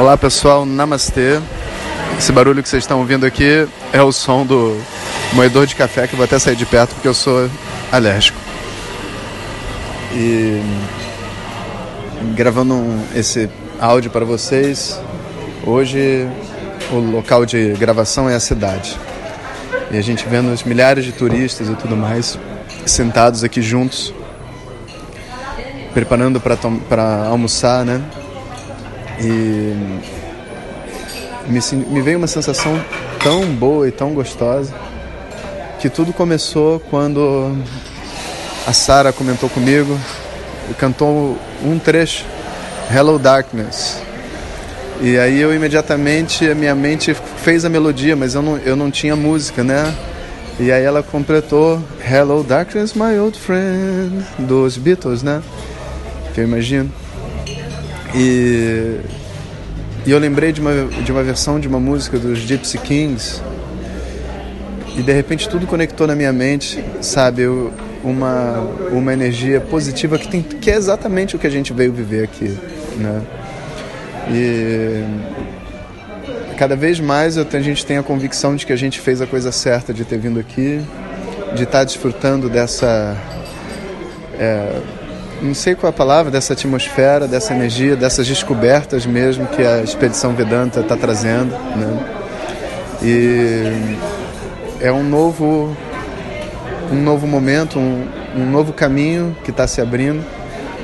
Olá pessoal, namastê. Esse barulho que vocês estão ouvindo aqui é o som do moedor de café que eu vou até sair de perto porque eu sou alérgico. E gravando um, esse áudio para vocês, hoje o local de gravação é a cidade. E a gente vendo os milhares de turistas e tudo mais sentados aqui juntos, preparando para almoçar, né? E me, me veio uma sensação tão boa e tão gostosa que tudo começou quando a Sara comentou comigo e cantou um trecho, Hello Darkness. E aí eu imediatamente, a minha mente fez a melodia, mas eu não, eu não tinha música, né? E aí ela completou Hello Darkness, my old friend, dos Beatles, né? Que eu imagino. E, e eu lembrei de uma, de uma versão de uma música dos Gypsy Kings. E de repente tudo conectou na minha mente, sabe? Uma, uma energia positiva que, tem, que é exatamente o que a gente veio viver aqui, né? E cada vez mais eu, a gente tem a convicção de que a gente fez a coisa certa de ter vindo aqui, de estar desfrutando dessa. É, não sei qual é a palavra, dessa atmosfera, dessa energia, dessas descobertas mesmo que a Expedição Vedanta está trazendo. Né? E é um novo, um novo momento, um, um novo caminho que está se abrindo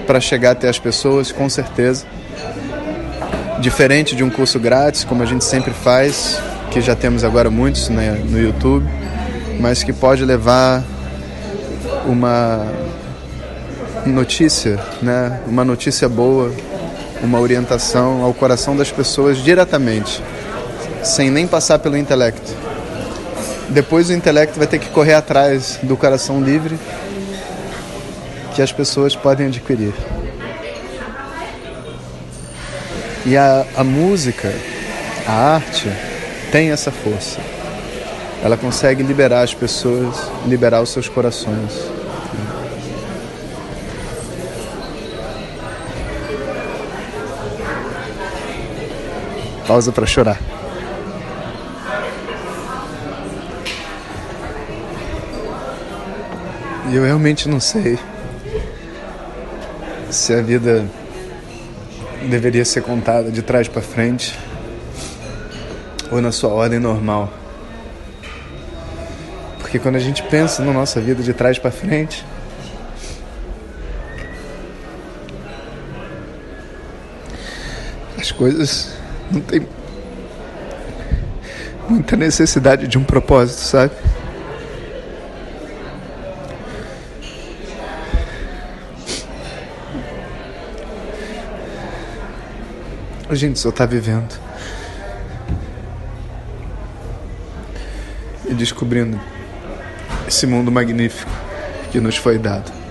para chegar até as pessoas, com certeza diferente de um curso grátis, como a gente sempre faz, que já temos agora muitos né, no YouTube, mas que pode levar uma notícia, né, uma notícia boa, uma orientação ao coração das pessoas diretamente, sem nem passar pelo intelecto. Depois o intelecto vai ter que correr atrás do coração livre que as pessoas podem adquirir. E a, a música, a arte, tem essa força. Ela consegue liberar as pessoas, liberar os seus corações. Pausa para chorar. E eu realmente não sei se a vida deveria ser contada de trás para frente ou na sua ordem normal. Porque quando a gente pensa na nossa vida de trás para frente, as coisas não tem muita necessidade de um propósito, sabe? A gente só está vivendo. E descobrindo esse mundo magnífico que nos foi dado.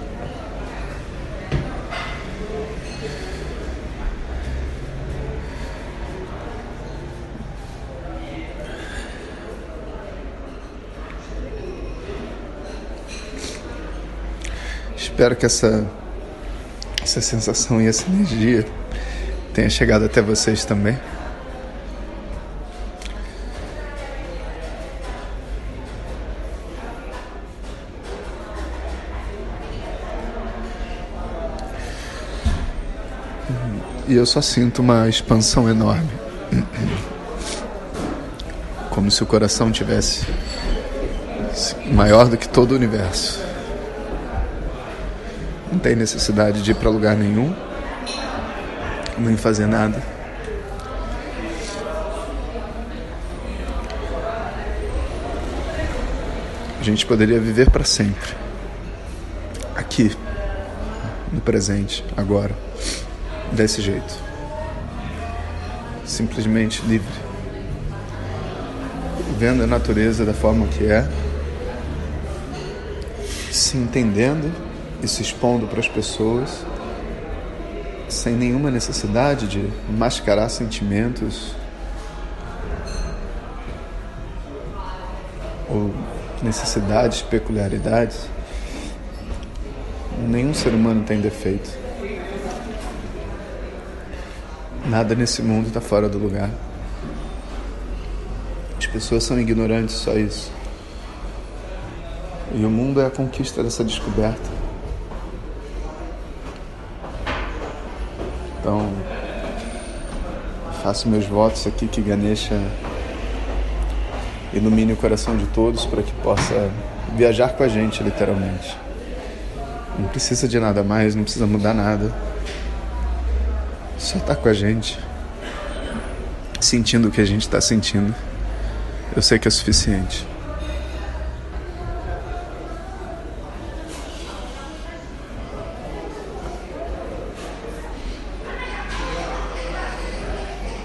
Espero que essa, essa sensação e essa energia tenha chegado até vocês também. E eu só sinto uma expansão enorme. Como se o coração tivesse maior do que todo o universo. Não tem necessidade de ir para lugar nenhum nem fazer nada. A gente poderia viver para sempre. Aqui, no presente, agora, desse jeito. Simplesmente livre. Vendo a natureza da forma que é, se entendendo e se expondo para as pessoas sem nenhuma necessidade de mascarar sentimentos ou necessidades, peculiaridades. Nenhum ser humano tem defeito. Nada nesse mundo está fora do lugar. As pessoas são ignorantes, só isso. E o mundo é a conquista dessa descoberta. Então, faço meus votos aqui que Ganesha ilumine o coração de todos para que possa viajar com a gente, literalmente. Não precisa de nada mais, não precisa mudar nada. Só tá com a gente, sentindo o que a gente está sentindo. Eu sei que é suficiente.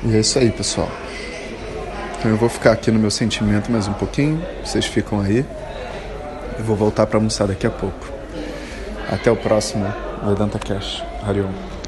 E é isso aí, pessoal. Então eu vou ficar aqui no meu sentimento mais um pouquinho. Vocês ficam aí. Eu vou voltar para almoçar daqui a pouco. Até o próximo Vedanta Cash. Hariom.